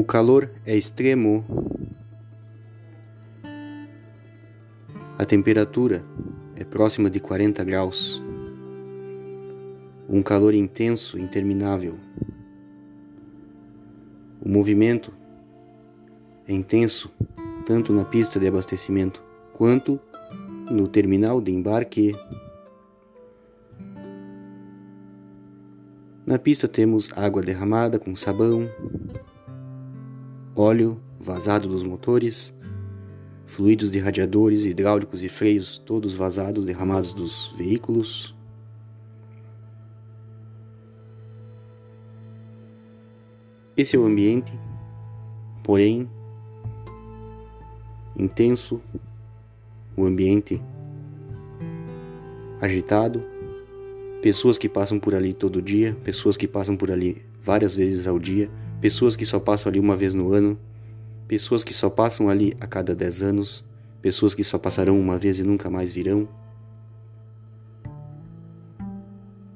O calor é extremo. A temperatura é próxima de 40 graus. Um calor intenso, interminável. O movimento é intenso, tanto na pista de abastecimento quanto no terminal de embarque. Na pista temos água derramada com sabão, óleo vazado dos motores, fluidos de radiadores, hidráulicos e freios todos vazados, derramados dos veículos. Esse é o ambiente, porém intenso, o ambiente agitado, pessoas que passam por ali todo dia, pessoas que passam por ali várias vezes ao dia, pessoas que só passam ali uma vez no ano, pessoas que só passam ali a cada dez anos, pessoas que só passarão uma vez e nunca mais virão.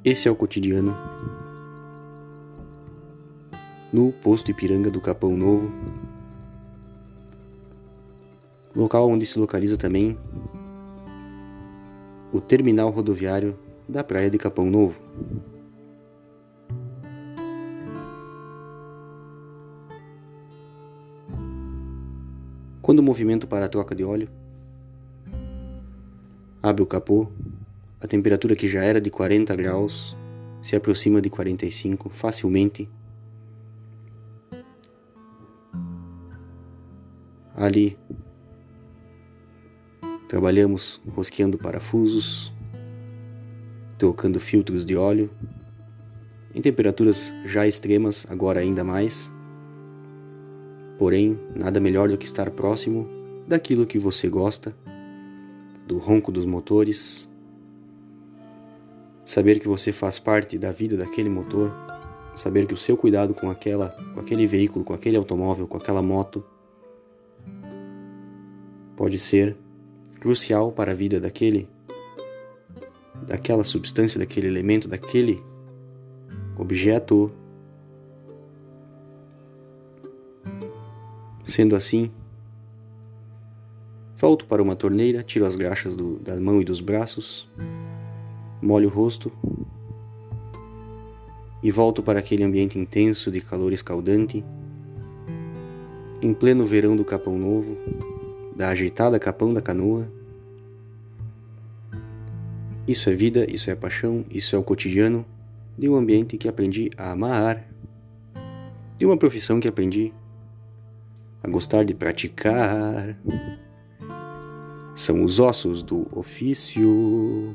Esse é o cotidiano no posto Ipiranga do Capão Novo, local onde se localiza também o terminal rodoviário da praia de Capão Novo. Quando o movimento para a troca de óleo, abre o capô, a temperatura que já era de 40 graus se aproxima de 45 facilmente Ali trabalhamos rosqueando parafusos, trocando filtros de óleo, em temperaturas já extremas, agora ainda mais. Porém, nada melhor do que estar próximo daquilo que você gosta, do ronco dos motores, saber que você faz parte da vida daquele motor, saber que o seu cuidado com aquela, com aquele veículo, com aquele automóvel, com aquela moto pode ser crucial para a vida daquele, daquela substância, daquele elemento, daquele objeto. Sendo assim, volto para uma torneira, tiro as graxas do, da mão e dos braços, molho o rosto e volto para aquele ambiente intenso de calor escaldante, em pleno verão do Capão Novo, da agitada capão da canoa. Isso é vida, isso é paixão, isso é o cotidiano de um ambiente que aprendi a amar, de uma profissão que aprendi a gostar de praticar. São os ossos do ofício.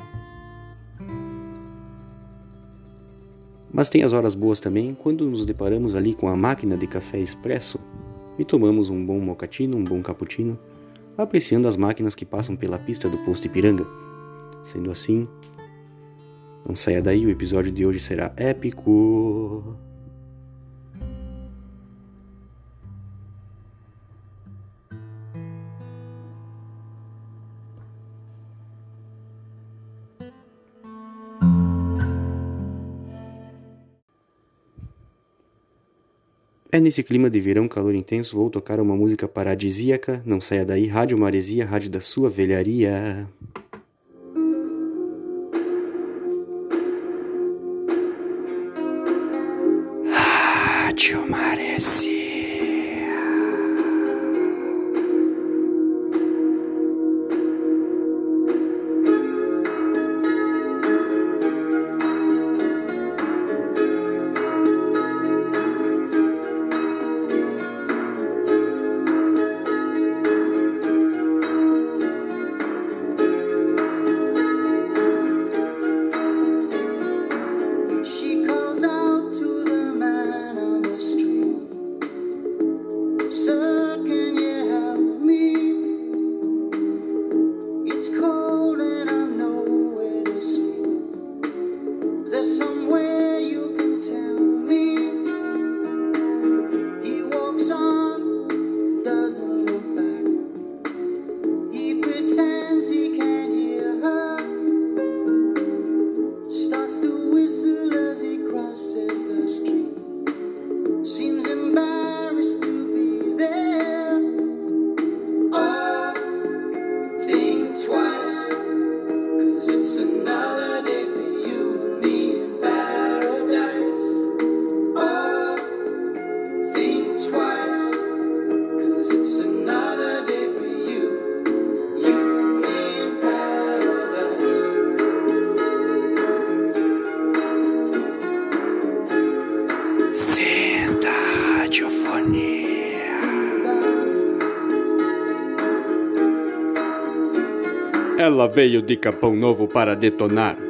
Mas tem as horas boas também quando nos deparamos ali com a máquina de café expresso e tomamos um bom mocatino, um bom cappuccino apreciando as máquinas que passam pela pista do posto Ipiranga. Sendo assim, não saia daí, o episódio de hoje será épico. É nesse clima de verão, calor intenso, vou tocar uma música paradisíaca. Não saia daí, Rádio Maresia, rádio da sua velharia. Veio de Capão Novo para detonar.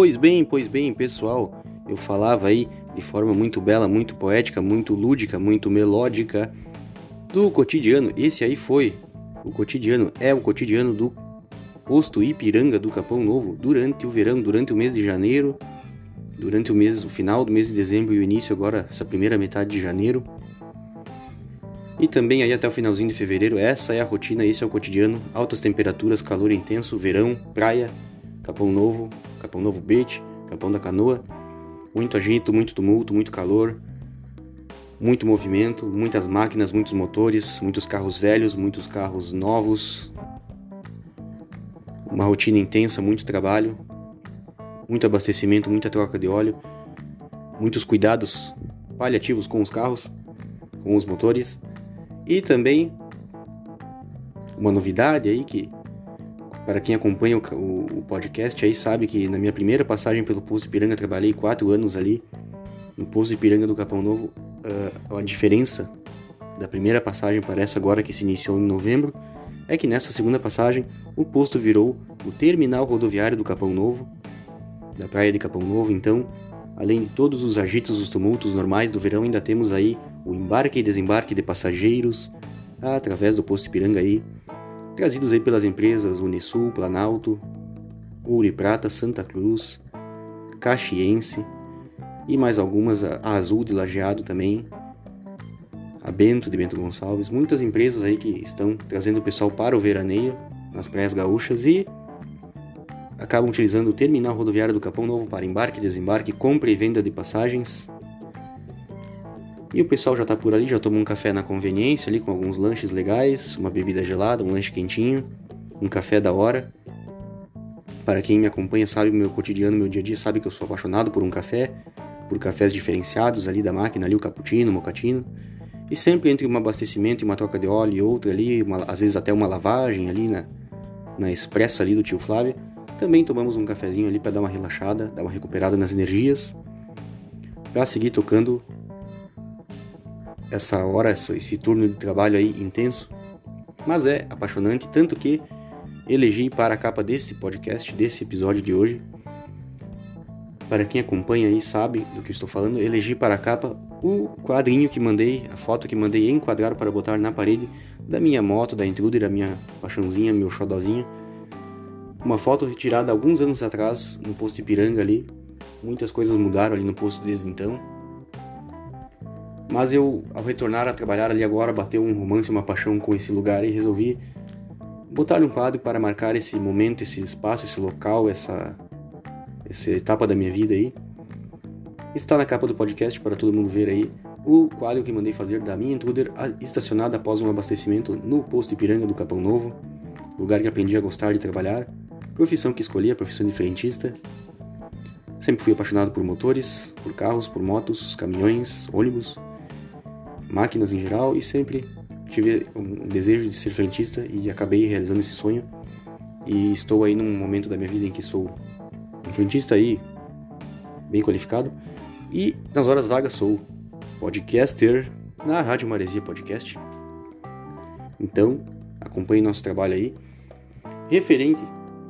Pois bem, pois bem, pessoal, eu falava aí de forma muito bela, muito poética, muito lúdica, muito melódica do cotidiano. Esse aí foi o cotidiano, é o cotidiano do posto Ipiranga do Capão Novo durante o verão, durante o mês de janeiro, durante o mês, o final do mês de dezembro e o início agora, essa primeira metade de janeiro. E também aí até o finalzinho de fevereiro, essa é a rotina, esse é o cotidiano, altas temperaturas, calor intenso, verão, praia, Capão Novo, Capão Novo Beach, Capão da Canoa. Muito agito, muito tumulto, muito calor, muito movimento, muitas máquinas, muitos motores, muitos carros velhos, muitos carros novos. Uma rotina intensa, muito trabalho, muito abastecimento, muita troca de óleo, muitos cuidados paliativos com os carros, com os motores e também uma novidade aí que para quem acompanha o, o, o, podcast aí sabe que na minha primeira passagem pelo Poço Ipiranga trabalhei quatro anos ali no Poço Ipiranga do Capão Novo. Uh, a diferença da primeira passagem para essa agora que se iniciou em novembro é que nessa segunda passagem o posto virou o terminal rodoviário do Capão Novo, da praia de Capão Novo. Então, além de todos os agitos, os tumultos normais do verão, ainda temos aí o embarque e desembarque de passageiros através do posto Ipiranga aí trazidos aí pelas empresas Unisul, Planalto, Ouro e Prata, Santa Cruz, Caxiense e mais algumas, a Azul de Lajeado também, a Bento de Bento Gonçalves, muitas empresas aí que estão trazendo o pessoal para o veraneio nas praias gaúchas e acabam utilizando o terminal rodoviário do Capão Novo para embarque, desembarque, compra e venda de passagens. E o pessoal já está por ali, já tomou um café na conveniência ali com alguns lanches legais, uma bebida gelada, um lanche quentinho, um café da hora. Para quem me acompanha, sabe o meu cotidiano, meu dia a dia, sabe que eu sou apaixonado por um café, por cafés diferenciados ali da máquina, ali o cappuccino, o mocatino. E sempre entre um abastecimento e uma troca de óleo e outra ali, uma, às vezes até uma lavagem ali na, na expressa ali do tio Flávio, também tomamos um cafezinho ali para dar uma relaxada, dar uma recuperada nas energias, para seguir tocando essa hora, esse turno de trabalho aí intenso, mas é apaixonante, tanto que elegi para a capa desse podcast, desse episódio de hoje. Para quem acompanha aí sabe do que estou falando, elegi para a capa o quadrinho que mandei, a foto que mandei enquadrar para botar na parede da minha moto, da Intruder, a minha paixãozinha, meu xodozinho. Uma foto retirada alguns anos atrás no posto Ipiranga ali. Muitas coisas mudaram ali no posto desde então. Mas eu, ao retornar a trabalhar ali agora, bateu um romance, uma paixão com esse lugar e resolvi botar um quadro para marcar esse momento, esse espaço, esse local, essa, essa etapa da minha vida aí. Está na capa do podcast para todo mundo ver aí o quadro que mandei fazer da minha intruder estacionada após um abastecimento no posto Ipiranga do Capão Novo, lugar que aprendi a gostar de trabalhar, profissão que escolhi, a profissão de frentista. Sempre fui apaixonado por motores, por carros, por motos, caminhões, ônibus, máquinas em geral e sempre tive um desejo de ser frentista e acabei realizando esse sonho. E estou aí num momento da minha vida em que sou um frentista aí bem qualificado e nas horas vagas sou podcaster na Rádio Maresia Podcast. Então, acompanhe nosso trabalho aí. Referente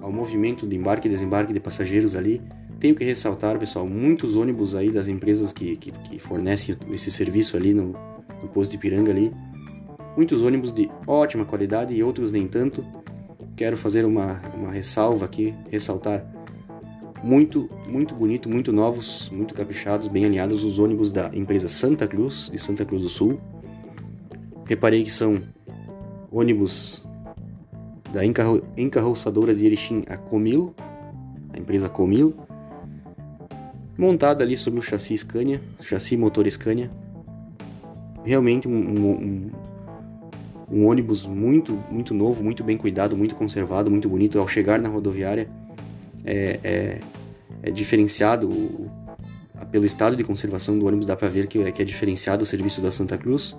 ao movimento de embarque e desembarque de passageiros ali, tenho que ressaltar, pessoal, muitos ônibus aí das empresas que, que, que fornecem esse serviço ali no, no posto de Piranga ali. Muitos ônibus de ótima qualidade e outros nem tanto. Quero fazer uma, uma ressalva aqui, ressaltar muito, muito bonito, muito novos, muito caprichados, bem alinhados os ônibus da empresa Santa Cruz, de Santa Cruz do Sul. Reparei que são ônibus da encarro encarroçadora de Erechim, a Comil, a empresa Comil, montada ali sobre o chassi Scania, chassi motor Scania, realmente um, um, um, ônibus muito, muito novo, muito bem cuidado, muito conservado, muito bonito. Ao chegar na rodoviária, é, é, é diferenciado pelo estado de conservação do ônibus, dá para ver que é, que é diferenciado o serviço da Santa Cruz.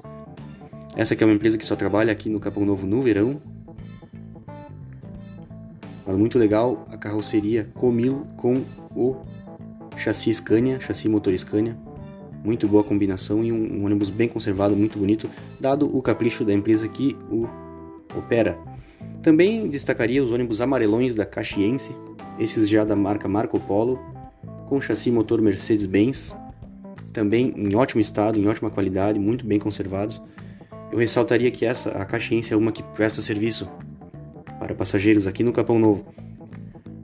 Essa é uma empresa que só trabalha aqui no Capão Novo no verão. Mas muito legal a carroceria Comil com o chassi Scania, chassi motor Scania muito boa combinação e um, um, ônibus bem conservado, muito bonito, dado o capricho da empresa que o opera. Também destacaria os ônibus amarelões da Caxiense, esses já da marca Marco Polo, com chassi motor Mercedes-Benz, também em ótimo estado, em ótima qualidade, muito bem conservados. Eu ressaltaria que essa, a Caxiense é uma que presta serviço para passageiros aqui no Capão Novo,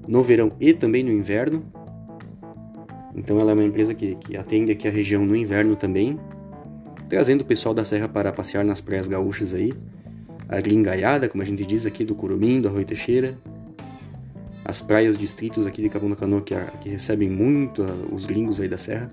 no verão e também no inverno, então ela é uma empresa que, que atende aqui a região no inverno também, trazendo o pessoal da serra para passear nas praias gaúchas aí, a gringaiada, como a gente diz aqui, do Curumim, do Arroio Teixeira, as praias distritos aqui de da Canoa que, que recebem muito os gringos aí da serra.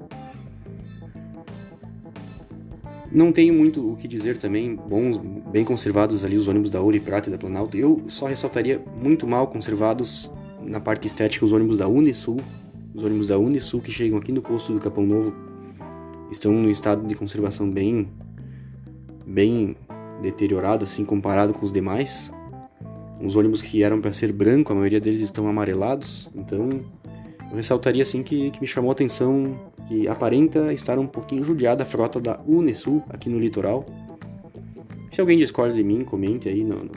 Não tenho muito o que dizer também, bons, bem conservados ali os ônibus da Ouro e Prata e da Planalto. Eu só ressaltaria muito mal conservados na parte estética os ônibus da Unisul, os ônibus da Unisul que chegam aqui no posto do Capão Novo estão no estado de conservação bem bem deteriorado assim comparado com os demais. Os ônibus que eram para ser branco, a maioria deles estão amarelados. Então, eu ressaltaria assim que, que me chamou a atenção que aparenta estar um pouquinho judiada a frota da Unisul aqui no litoral. Se alguém discorda de mim, comente aí no, no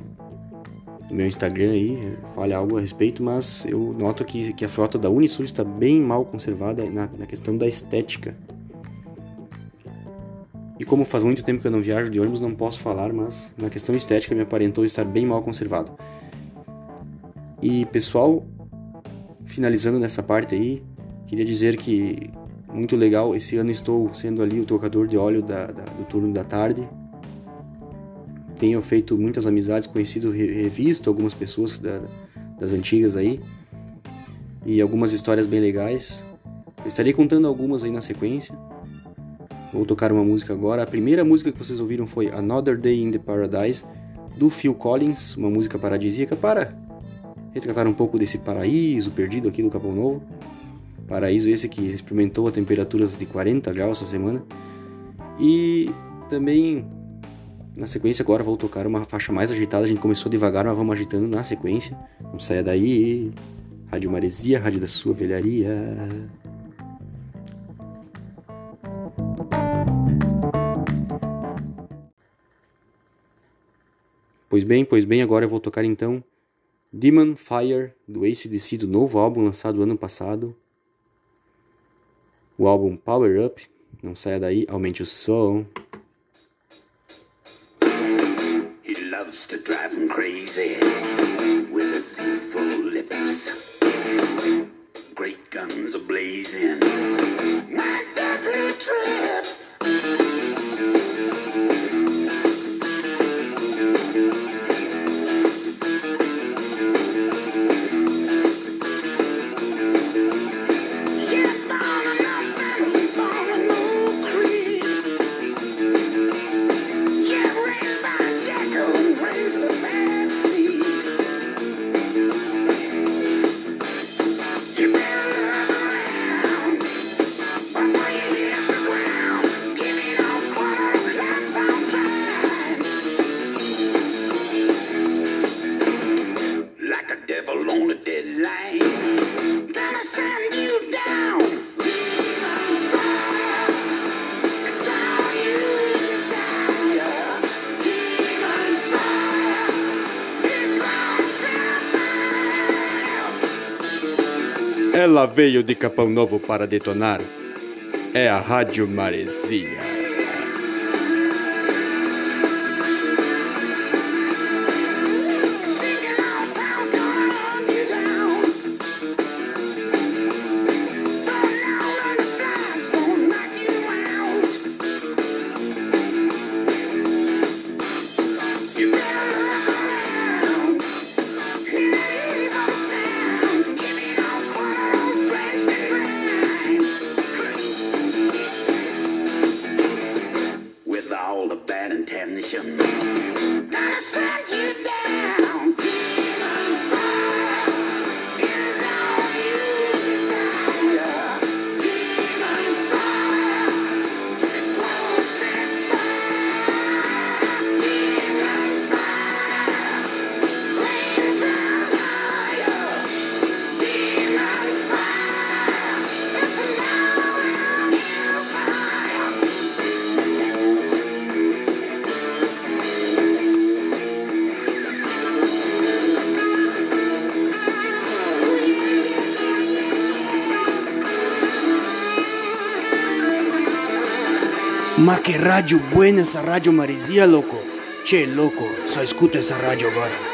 meu Instagram aí, fale algo a respeito, mas eu noto que, que a frota da Unisul está bem mal conservada na, na questão da estética. E como faz muito tempo que eu não viajo de ônibus, não posso falar, mas na questão estética me aparentou estar bem mal conservado. E pessoal, finalizando nessa parte aí, queria dizer que muito legal, esse ano estou sendo ali o tocador de óleo da, da, do turno da tarde. Tenho feito muitas amizades, conhecido, revisto algumas pessoas da, das antigas aí e algumas histórias bem legais. Estarei contando algumas aí na sequência. Vou tocar uma música agora. A primeira música que vocês ouviram foi Another Day in the Paradise, do Phil Collins, uma música paradisíaca para retratar um pouco desse paraíso perdido aqui do Capão Novo. Paraíso esse que experimentou temperaturas de 40 graus essa semana. E também na sequência agora vou tocar uma faixa mais agitada. A gente começou devagar, mas vamos agitando na sequência. Não saia daí. Rádio Maresia, Rádio da Sua Velharia. Pois bem, pois bem, agora eu vou tocar então Demon Fire do ACDC do novo álbum lançado ano passado. O álbum Power Up. Não saia daí, aumente o som. Loves to drive him crazy with his evil lips. Great guns are blazing. My deadly trip. Ela veio de Capão Novo para detonar. É a Rádio Maresia. Ma que rádio buena essa rádio maresia, louco. Che, louco, só escuto essa rádio agora.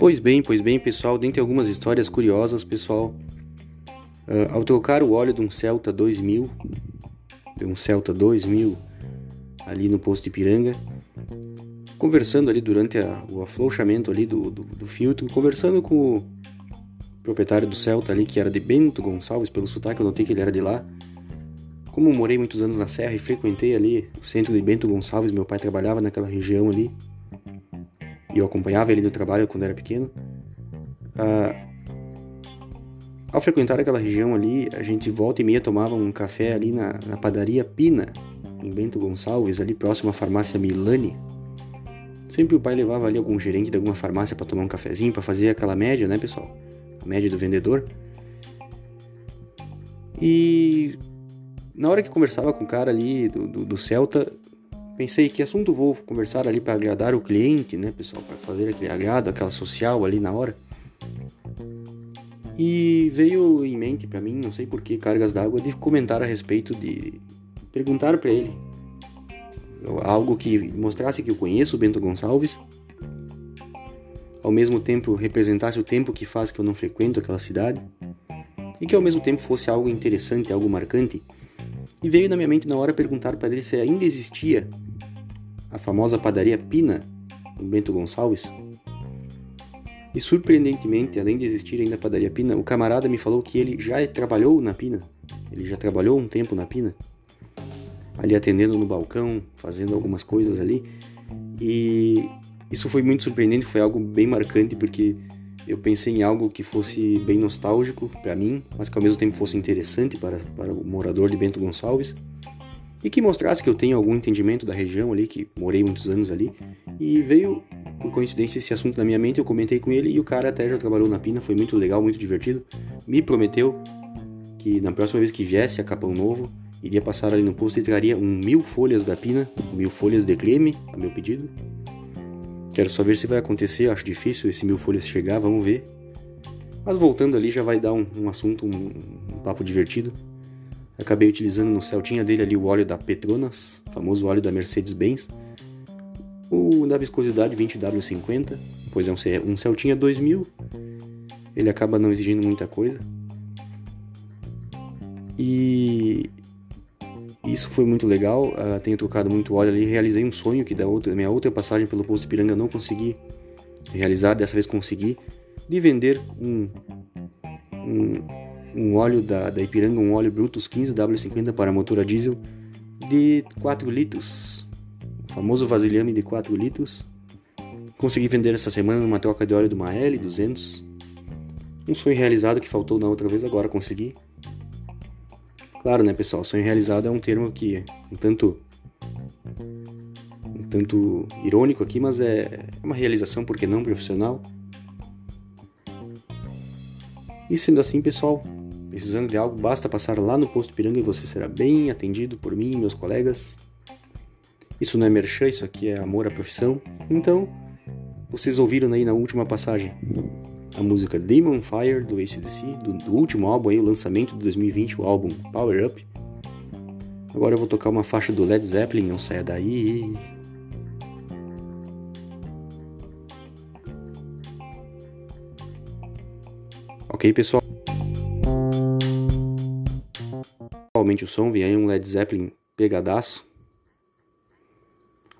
Pois bem, pois bem, pessoal, dentre algumas histórias curiosas, pessoal, uh, ao trocar o óleo de um Celta 2000, de um Celta 2000 ali no posto Ipiranga, conversando ali durante a, o afrouxamento ali do, do, do, filtro, conversando com o proprietário do Celta ali, que era de Bento Gonçalves, pelo sotaque eu notei que ele era de lá. Como morei muitos anos na Serra e frequentei ali o centro de Bento Gonçalves, meu pai trabalhava naquela região ali, e eu acompanhava ele no trabalho quando era pequeno. Ah, ao frequentar aquela região ali, a gente volta e meia tomava um café ali na, na padaria Pina, em Bento Gonçalves, ali próximo à farmácia Milani. Sempre o pai levava ali algum gerente de alguma farmácia para tomar um cafezinho, para fazer aquela média, né, pessoal? A média do vendedor. E na hora que conversava com o cara ali do, do, do Celta, pensei que assunto vou conversar ali para agradar o cliente, né, pessoal? Para fazer aquele agrado, aquela social ali na hora. E veio em mente para mim, não sei por que, cargas d'água, de comentar a respeito de. perguntar para ele algo que mostrasse que eu conheço o Bento Gonçalves, ao mesmo tempo representasse o tempo que faz que eu não frequento aquela cidade, e que ao mesmo tempo fosse algo interessante, algo marcante. E veio na minha mente na hora perguntar para ele se ainda existia a famosa padaria Pina, no Bento Gonçalves, e surpreendentemente, além de existir ainda a padaria Pina, o camarada me falou que ele já trabalhou na Pina. Ele já trabalhou um tempo na Pina. Ali atendendo no balcão, fazendo algumas coisas ali. E isso foi muito surpreendente, foi algo bem marcante porque eu pensei em algo que fosse bem nostálgico para mim, mas que ao mesmo tempo fosse interessante para, para o morador de Bento Gonçalves e que mostrasse que eu tenho algum entendimento da região ali, que morei muitos anos ali, e veio por coincidência esse assunto na minha mente, eu comentei com ele e o cara até já trabalhou na Pina, foi muito legal, muito divertido. Me prometeu que na próxima vez que viesse a Capão Novo, iria passar ali no posto e traria um mil folhas da Pina, mil folhas de creme, a meu pedido. Quero só ver se vai acontecer, acho difícil esse mil folhas chegar, vamos ver. Mas voltando ali já vai dar um, um assunto, um, um papo divertido. Acabei utilizando no Celtinha dele ali o óleo da Petronas, famoso óleo da Mercedes-Benz. O da viscosidade 20W50, pois é um, Celtinha 2000, ele acaba não exigindo muita coisa. E isso foi muito legal, uh, tenho trocado muito óleo ali, realizei um sonho que da outra, minha outra passagem pelo posto Piranga não consegui realizar, dessa vez consegui, de vender um, um, um óleo da, da Ipiranga, um óleo Brutus 15W50 para motor a diesel de 4 litros famoso vasilhame de 4 litros. Consegui vender essa semana numa troca de óleo uma L200. Um sonho realizado que faltou na outra vez, agora consegui. Claro, né, pessoal? Sonho realizado é um termo que é um tanto um tanto irônico aqui, mas é uma realização porque não profissional. E sendo assim, pessoal, precisando de algo, basta passar lá no posto Piranga e você será bem atendido por mim e meus colegas. Isso não é merchan, isso aqui é amor à profissão. Então, vocês ouviram aí na última passagem a música Demon Fire do ACDC, do, do último álbum aí, o lançamento de 2020, o álbum Power Up. Agora eu vou tocar uma faixa do Led Zeppelin, não saia daí. Ok, pessoal? Aumente o som, vem aí um Led Zeppelin pegadaço.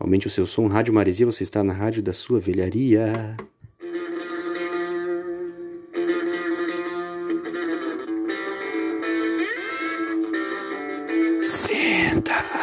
Aumente o seu som. Rádio Maresia, você está na rádio da sua velharia. Senta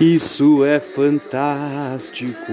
Isso é fantástico.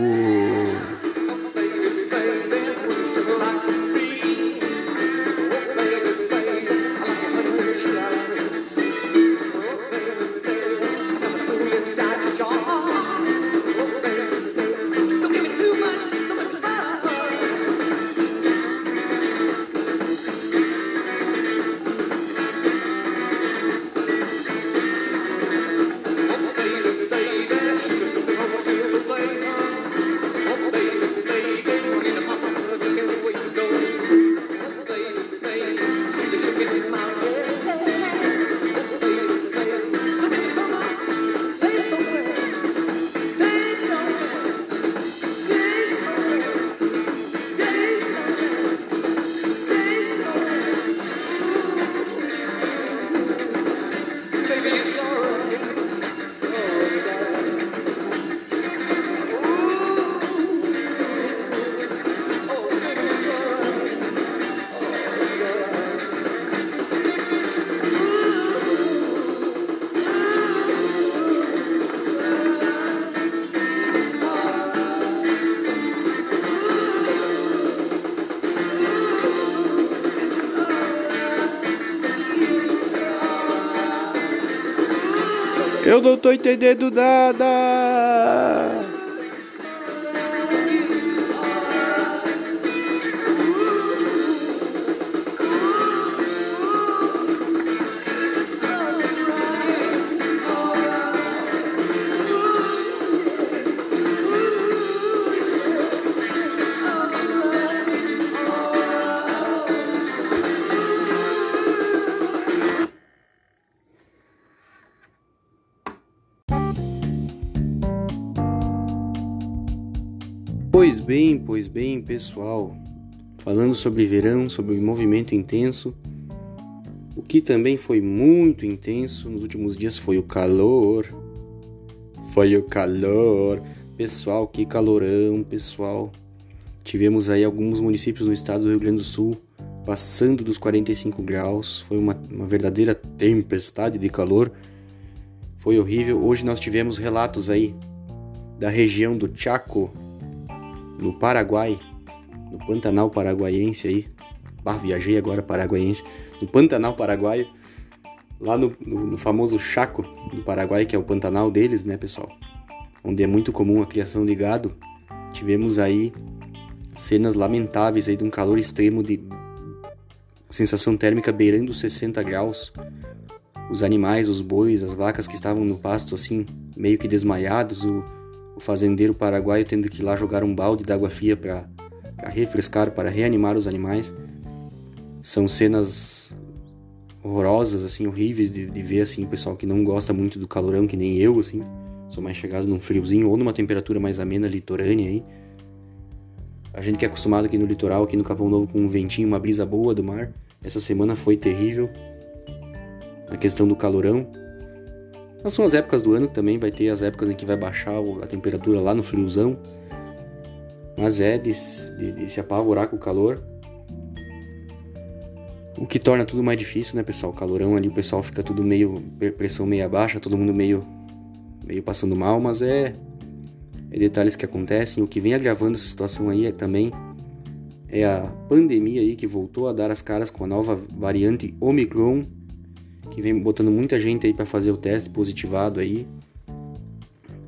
Eu não tô entendendo nada. Bem, pessoal. Falando sobre verão, sobre o movimento intenso. O que também foi muito intenso nos últimos dias foi o calor. Foi o calor. Pessoal, que calorão, pessoal. Tivemos aí alguns municípios no estado do Rio Grande do Sul passando dos 45 graus. Foi uma, uma verdadeira tempestade de calor. Foi horrível. Hoje nós tivemos relatos aí da região do Chaco, no Paraguai, no Pantanal Paraguaiense aí. Bah, viajei agora paraguaiense. No Pantanal Paraguaio, lá no, no, no, famoso Chaco do Paraguai, que é o Pantanal deles, né, pessoal? Onde é muito comum a criação de gado. Tivemos aí cenas lamentáveis aí de um calor extremo de sensação térmica beirando 60 graus. Os animais, os bois, as vacas que estavam no pasto assim, meio que desmaiados, o o fazendeiro paraguaio tendo que ir lá jogar um balde d'água fria para refrescar, para reanimar os animais. São cenas horrorosas, assim, horríveis de, de ver, assim, o pessoal que não gosta muito do calorão, que nem eu, assim. Sou mais chegado num friozinho ou numa temperatura mais amena, litorânea aí. A gente que é acostumado aqui no litoral, aqui no Capão Novo, com um ventinho, uma brisa boa do mar. Essa semana foi terrível. A questão do calorão. Mas são as épocas do ano que também vai ter as épocas em que vai baixar a temperatura lá no friozão. Mas é de, de, de se apavorar com o calor. O que torna tudo mais difícil, né, pessoal? O calorão ali, o pessoal fica tudo meio. pressão meio baixa, todo mundo meio. meio passando mal, mas é. é detalhes que acontecem. O que vem agravando essa situação aí é também. é a pandemia aí que voltou a dar as caras com a nova variante Omicron que vem botando muita gente aí para fazer o teste positivado aí.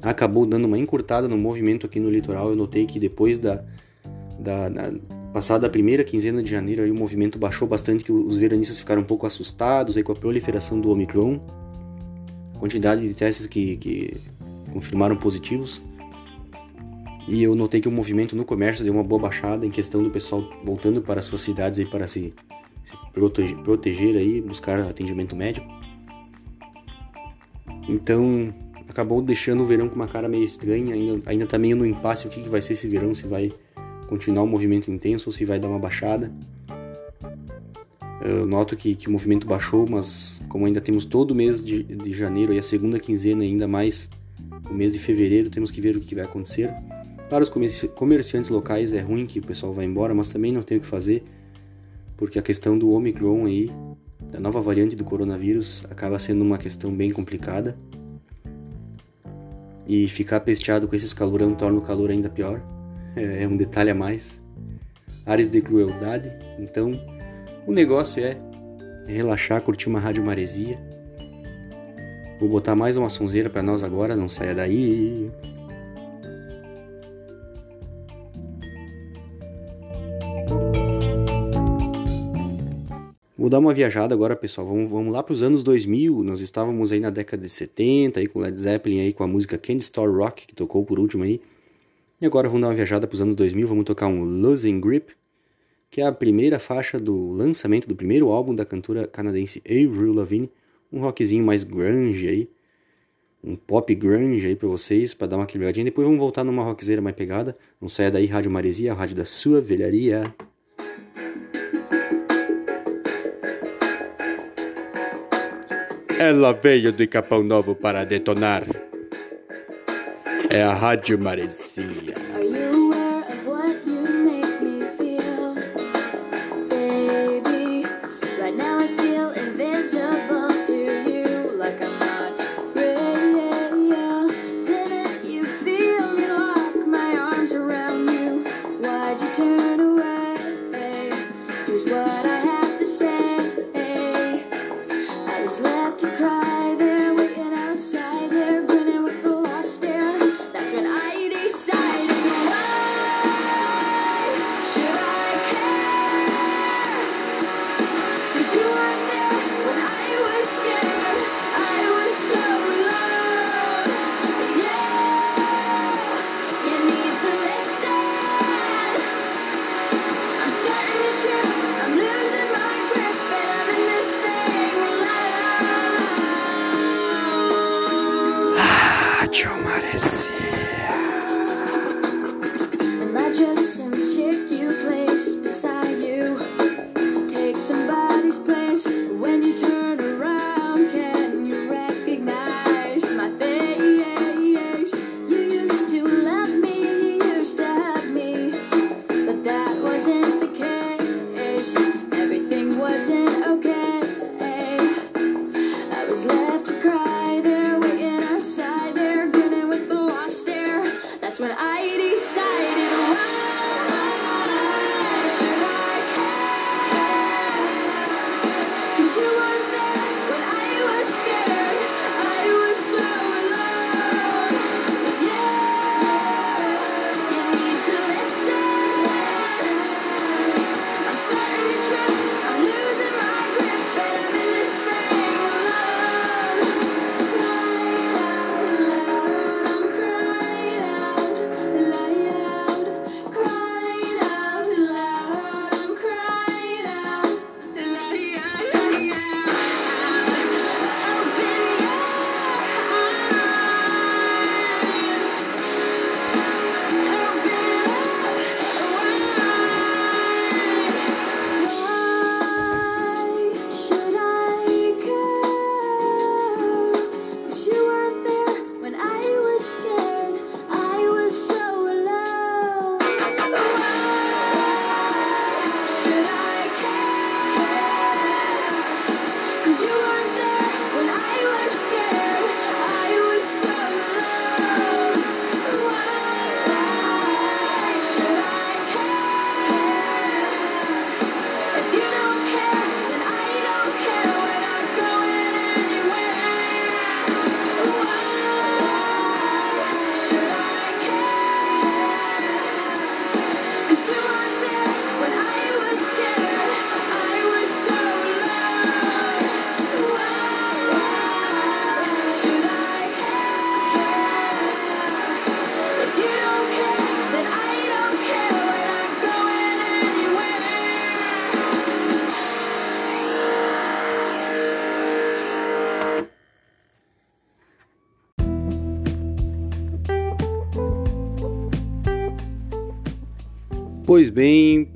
Acabou dando uma encurtada no movimento aqui no litoral. Eu notei que depois da, da, da passada a primeira quinzena de janeiro aí o movimento baixou bastante, que os veranistas ficaram um pouco assustados aí com a proliferação do Omicron. Quantidade de testes que, que confirmaram positivos. E eu notei que o movimento no comércio deu uma boa baixada em questão do pessoal voltando para suas cidades aí para se se proteger, proteger aí, buscar atendimento médico. Então, acabou deixando o verão com uma cara meio estranha, ainda, ainda tá meio no impasse o que, que vai ser esse verão, se vai continuar o movimento intenso ou se vai dar uma baixada. Eu noto que, que o movimento baixou, mas como ainda temos todo o mês de, de janeiro e a segunda quinzena ainda mais o mês de fevereiro, temos que ver o que vai acontecer. Para os comerciantes locais é ruim que o pessoal vá embora, mas também não tem o que fazer porque a questão do Omicron aí, da nova variante do coronavírus, acaba sendo uma questão bem complicada. E ficar pesteado com esses calorão torna o calor ainda pior. É, é um detalhe a mais. Áreas de crueldade. Então, o negócio é relaxar, curtir uma rádio maresia. Vou botar mais uma sonzeira para nós agora, não saia daí. Vou dar uma viajada agora, pessoal. Vamos, vamos lá para os anos 2000. Nós estávamos aí na década de 70, aí com Led Zeppelin, aí com a música Candy Store Rock, que tocou por último aí. E agora vamos dar uma viajada para os anos 2000. Vamos tocar um Losing Grip, que é a primeira faixa do lançamento do primeiro álbum da cantora canadense Avril Lavigne. Um rockzinho mais grunge aí. Um pop grunge aí para vocês, para dar uma quebradinha. Depois vamos voltar numa rockzeira mais pegada. Não saia daí, Rádio Maresia, a rádio da sua velharia. Ela veio de Capão Novo para detonar. É a Rádio Maresia.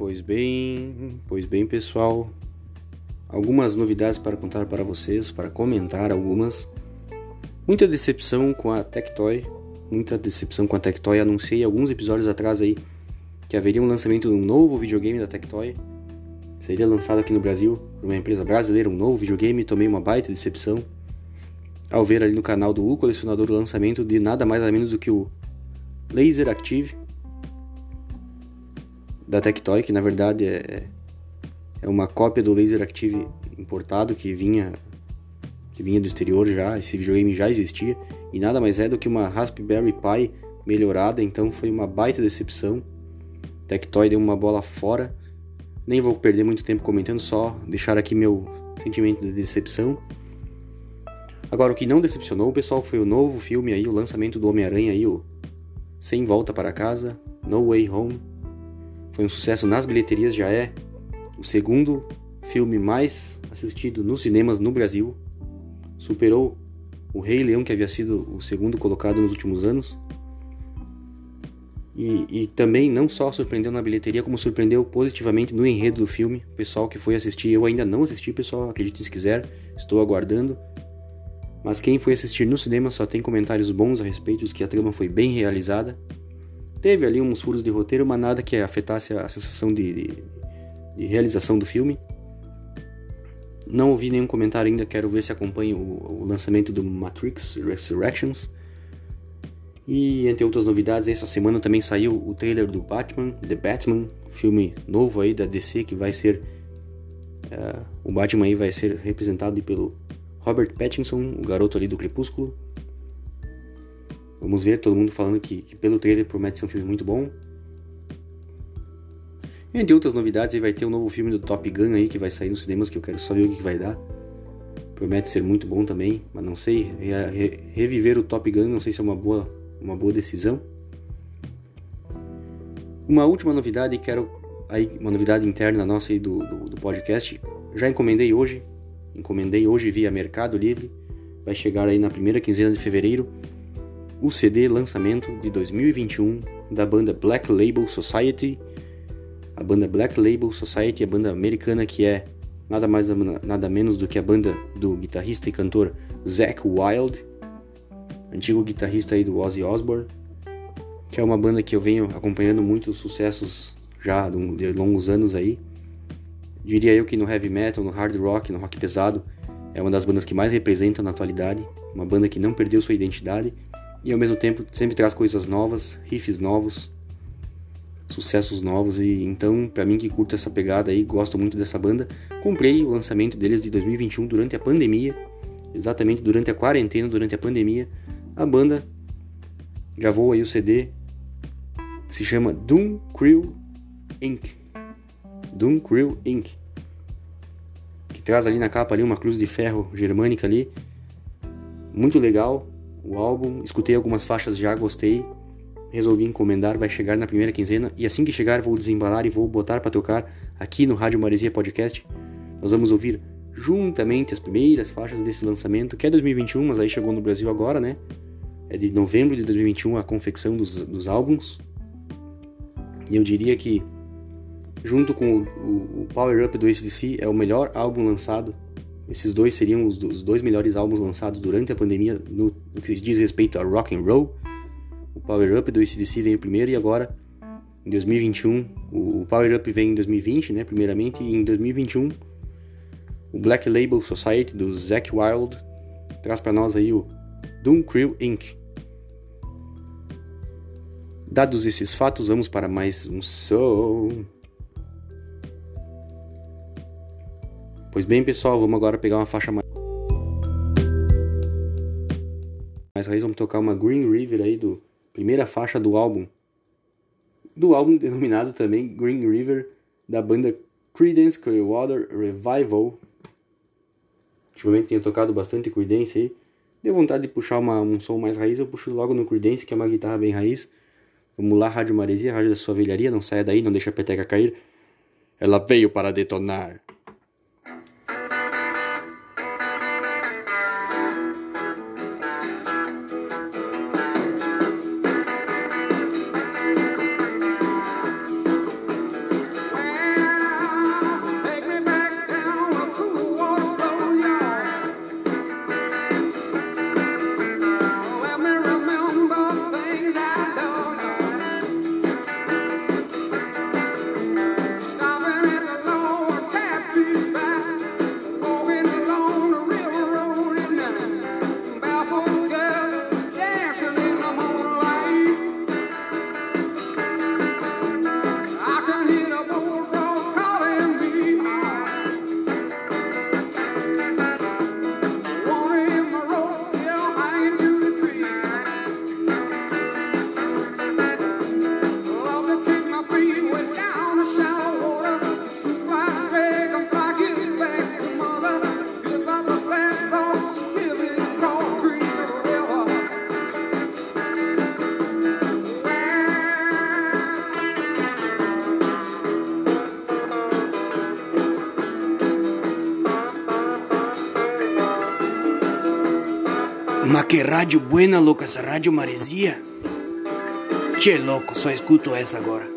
Pois bem, pois bem, pessoal. Algumas novidades para contar para vocês, para comentar algumas. Muita decepção com a Tectoy, muita decepção com a Tectoy. Anunciei alguns episódios atrás aí que haveria um lançamento de um novo videogame da Tectoy. Seria lançado aqui no Brasil por uma empresa brasileira, um novo videogame. Tomei uma baita decepção. ao ver ali no canal do U Colecionador o lançamento de nada mais nada menos do que o Laser Active da Tectoy, que na verdade é, é uma cópia do Laser Active importado que vinha que vinha do exterior já, esse videogame já existia e nada mais é do que uma Raspberry Pi melhorada, então foi uma baita decepção. Tectoy deu uma bola fora. Nem vou perder muito tempo comentando, só deixar aqui meu sentimento de decepção. Agora, o que não decepcionou, pessoal, foi o novo filme aí, o lançamento do Homem-Aranha aí, o Sem Volta para Casa, No Way Home. Foi um sucesso nas bilheterias, já é o segundo filme mais assistido nos cinemas no Brasil. Superou o Rei Leão, que havia sido o segundo colocado nos últimos anos. E, e, também não só surpreendeu na bilheteria, como surpreendeu positivamente no enredo do filme. O pessoal que foi assistir, eu ainda não assisti, pessoal, acredite se quiser, estou aguardando. Mas quem foi assistir no cinema só tem comentários bons a respeito que a trama foi bem realizada. Teve ali uns furos de roteiro, mas nada que afetasse a sensação de, de, de realização do filme. Não ouvi nenhum comentário ainda, quero ver se acompanha o, o lançamento do Matrix Resurrections. E entre outras novidades, essa semana também saiu o trailer do Batman, The Batman, filme novo aí da DC que vai ser. Uh, o Batman aí vai ser representado pelo Robert Pattinson, o garoto ali do Crepúsculo. Vamos ver, todo mundo falando que, que pelo trailer promete ser um filme muito bom. Entre outras novidades, vai ter um novo filme do Top Gun aí que vai sair nos cinemas que eu quero só ver o que, vai dar. Promete ser muito bom também, mas não sei. Re reviver o Top Gun não sei se é uma boa uma boa decisão. Uma última novidade, quero aí uma novidade interna nossa aí do, do, do podcast. Já encomendei hoje, encomendei hoje via Mercado Livre. Vai chegar aí na primeira quinzena de fevereiro o CD lançamento de 2021 da banda Black Label Society. A banda Black Label Society é a banda americana que é nada mais nada menos do que a banda do guitarrista e cantor Zack Wild antigo guitarrista aí do Ozzy Osbourne, que é uma banda que eu venho acompanhando muitos sucessos já de longos anos aí. Diria eu que no heavy metal, no hard rock, no rock pesado, é uma das bandas que mais representa na atualidade, uma banda que não perdeu sua identidade e ao mesmo tempo sempre traz coisas novas, riffs novos, sucessos novos e então, para mim que curto essa pegada aí, gosto muito dessa banda, comprei o lançamento deles de 2021 durante a pandemia, exatamente durante a quarentena, durante a pandemia, a banda gravou aí o CD se chama Doom Crew Inc. Doom Crew Inc. Que traz ali na capa ali uma cruz de ferro germânica ali. Muito legal o álbum. Escutei algumas faixas já, gostei. Resolvi encomendar, vai chegar na primeira quinzena e assim que chegar vou desembalar e vou botar para tocar aqui no Rádio Maresia Podcast. Nós vamos ouvir juntamente as primeiras faixas desse lançamento, que é 2021, mas aí chegou no Brasil agora, né? É de novembro de 2021 a confecção dos, dos álbuns. E eu diria que, junto com o, o, Power Up do ACDC, é o melhor álbum lançado. Esses dois seriam os, dois melhores álbuns lançados durante a pandemia no, no que diz respeito a rock and roll. O Power Up do ACDC veio primeiro e agora, em 2021, o, o Power Up vem em 2020, né, primeiramente, e em 2021 o Black Label Society do Zack Wild traz para nós aí o Doom Crew Inc. Dados esses fatos, vamos para mais um som. Pois bem, pessoal, vamos agora pegar uma faixa mais mais raiz, vamos tocar uma Green River aí do primeira faixa do álbum. Do álbum denominado também Green River da banda Creedence Clearwater Revival ultimamente tenho tocado bastante Creedence aí. Deu vontade de puxar uma, um som mais raiz, eu puxo logo no Creedence, que é uma guitarra bem raiz. Vamos lá, Rádio Maresia, Rádio da sua velharia, não saia daí, não deixa a peteca cair. Ela veio para detonar. Que rádio buena, louca, essa rádio maresia. Che louco, só escuto essa agora.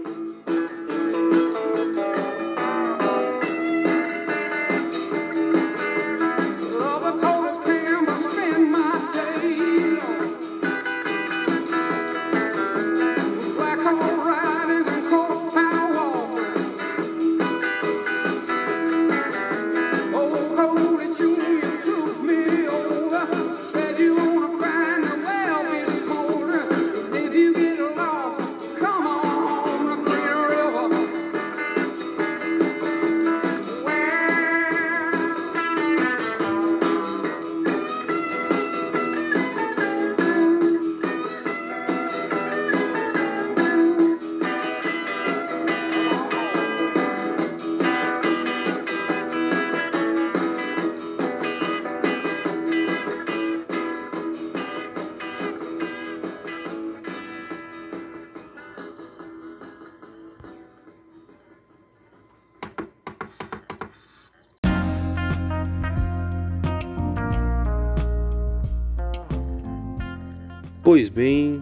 Pois bem,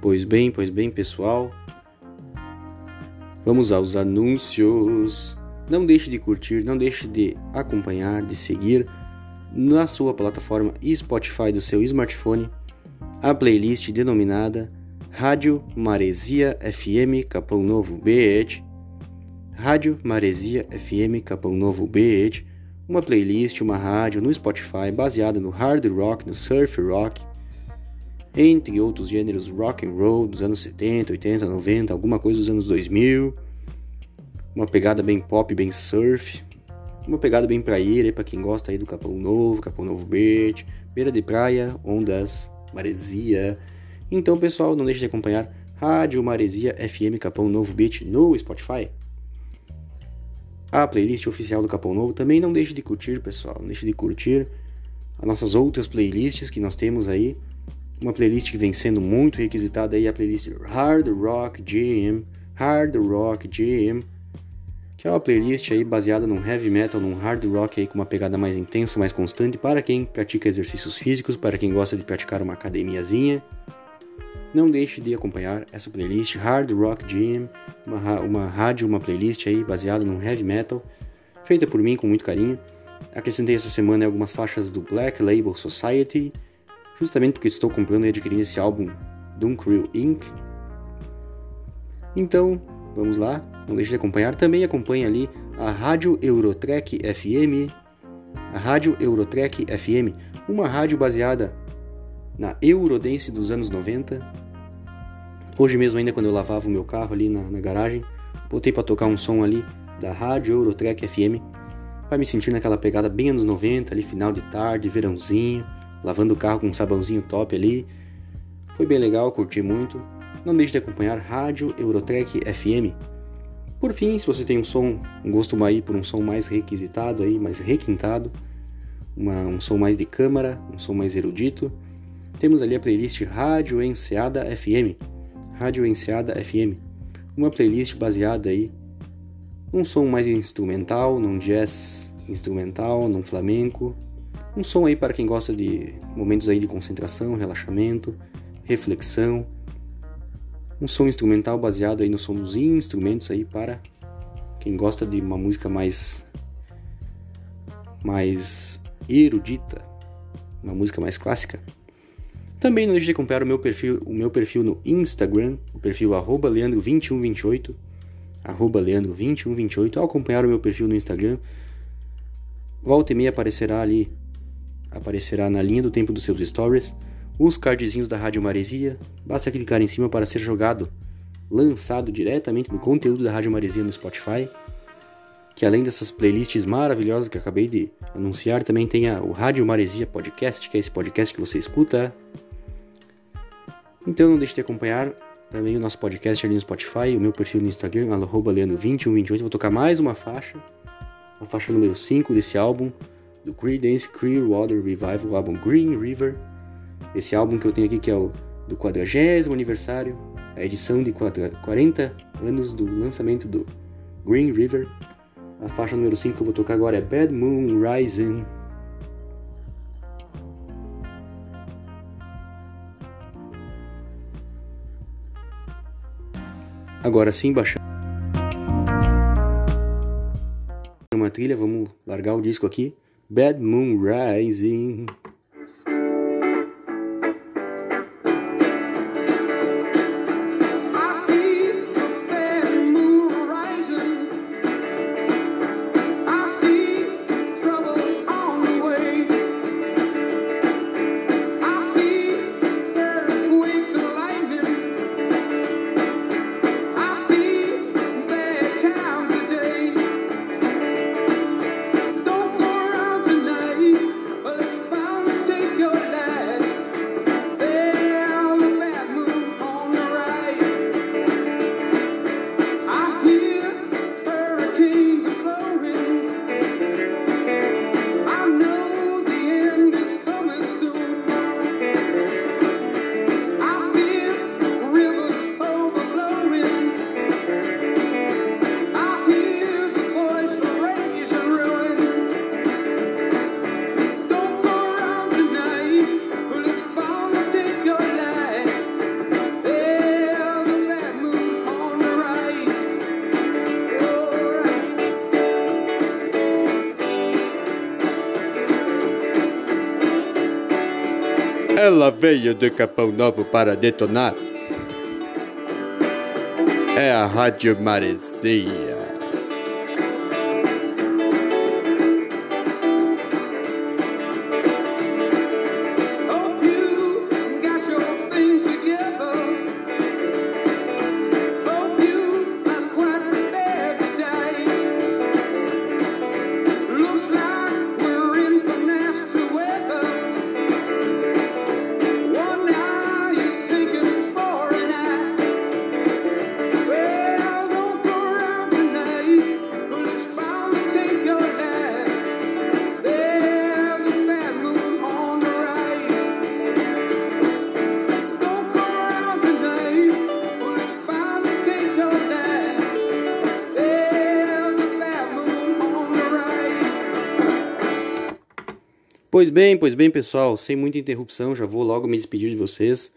pois bem, pois bem, pessoal. Vamos aos anúncios. Não deixe de curtir, não deixe de acompanhar, de seguir na sua plataforma Spotify do seu smartphone a playlist denominada Rádio Maresia FM Capão Novo BH. Rádio Maresia FM Capão Novo BH, uma playlist, uma rádio no Spotify baseada no hard rock, no surf rock, entre outros gêneros rock and roll dos anos 70, 80, 90, alguma coisa dos anos 2000, uma pegada bem pop, bem surf, uma pegada bem praieira para quem gosta aí do Capão Novo, Capão Novo Beach, beira de praia, ondas, maresia. Então, pessoal, não deixe de acompanhar Rádio Maresia FM Capão Novo Beach no Spotify. A playlist oficial do Capão Novo também não deixe de curtir, pessoal. Não deixe de curtir as nossas outras playlists que nós temos aí uma playlist que vem sendo muito requisitada aí, a playlist Hard Rock Jam, Hard Rock Jam, que é uma playlist aí baseada num heavy metal, num hard rock aí com uma pegada mais intensa, mais constante para quem pratica exercícios físicos, para quem gosta de praticar uma academiazinha. Não deixe de acompanhar essa playlist Hard Rock Jam, uma, uma rádio, uma playlist aí baseada num heavy metal, feita por mim com muito carinho. Acrescentei essa semana algumas faixas do Black Label Society, justamente porque estou comprando e adquirindo esse álbum Doom Crew Inc. Então, vamos lá, não deixe de acompanhar. Também acompanhe ali a Rádio Eurotrek FM, a Rádio Eurotrek FM, uma rádio baseada na Eurodance dos anos 90. Hoje mesmo, ainda quando eu lavava o meu carro ali na, na garagem, botei para tocar um som ali da Rádio Eurotrek FM, para me sentir naquela pegada bem anos 90, ali final de tarde, verãozinho lavando o carro com um sabãozinho top ali. Foi bem legal, curti muito. Não deixe de acompanhar Rádio Eurotrek FM. Por fim, se você tem um som, um gosto aí por um som mais requisitado aí, mais requintado, uma, um som mais de câmara, um som mais erudito, temos ali a playlist Rádio Enseada FM. Rádio Enseada FM. Uma playlist baseada aí num som mais instrumental, num jazz instrumental, num flamenco, um som aí para quem gosta de momentos aí de concentração, relaxamento, reflexão. Um som instrumental baseado aí no som dos instrumentos aí para quem gosta de uma música mais mais erudita, uma música mais clássica. Também não deixe de acompanhar o meu perfil, o meu perfil no Instagram, o perfil leandro2128, leandro2128. Ao acompanhar o meu perfil no Instagram, volta e meia aparecerá ali aparecerá na linha do tempo dos seus stories os cardzinhos da Rádio Maresia. Basta clicar em cima para ser jogado, lançado diretamente no conteúdo da Rádio Maresia no Spotify. Que além dessas playlists maravilhosas que acabei de anunciar, também tem o Rádio Maresia Podcast, que é esse podcast que você escuta. Então não deixe de acompanhar também o nosso podcast ali no Spotify, o meu perfil no Instagram, arroba leandro2128. Vou tocar mais uma faixa, a faixa número 5 desse álbum, do Creedence Clearwater Revival, o álbum Green River. Esse álbum que eu tenho aqui que é o do 40 aniversário, a edição de 40 anos do lançamento do Green River. A faixa número 5 que eu vou tocar agora é Bad Moon Rising. Agora sim, baixando uma trilha, vamos largar o disco aqui. Bad Moon Rising. Ela veio de Capão Novo para detonar. É a Rádio Maresia. Pois bem, pois bem, pessoal, sem muita interrupção, já vou logo me despedir de vocês.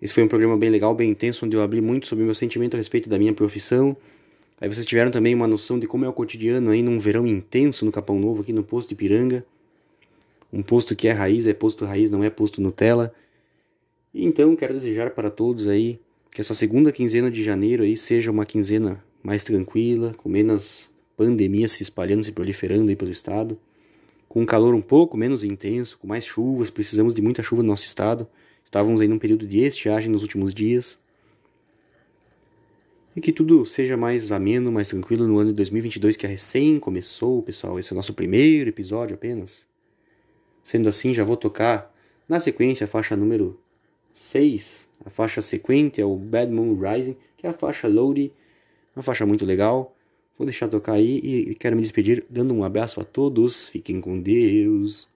Esse foi um programa bem legal, bem intenso, onde eu abri muito sobre meu sentimento a respeito da minha profissão. Aí vocês tiveram também uma noção de como é o cotidiano aí num verão intenso no Capão Novo, aqui no posto de Piranga. Um posto que é raiz, é posto raiz, não é posto Nutella. Então quero desejar para todos aí que essa segunda quinzena de janeiro aí seja uma quinzena mais tranquila, com menos pandemia se espalhando, se proliferando aí pelo estado com um calor um pouco menos intenso, com mais chuvas, precisamos de muita chuva no nosso estado. Estávamos aí num período de estiagem nos últimos dias. E que tudo seja mais ameno, mais tranquilo no ano de 2022 que é recém começou, pessoal. Esse é o nosso primeiro episódio apenas. Sendo assim, já vou tocar na sequência a faixa número 6. A faixa sequente é o Bad Moon Rising, que é a faixa Loaded, uma faixa muito legal. Vou deixar tocar aí e quero me despedir dando um abraço a todos. Fiquem com Deus.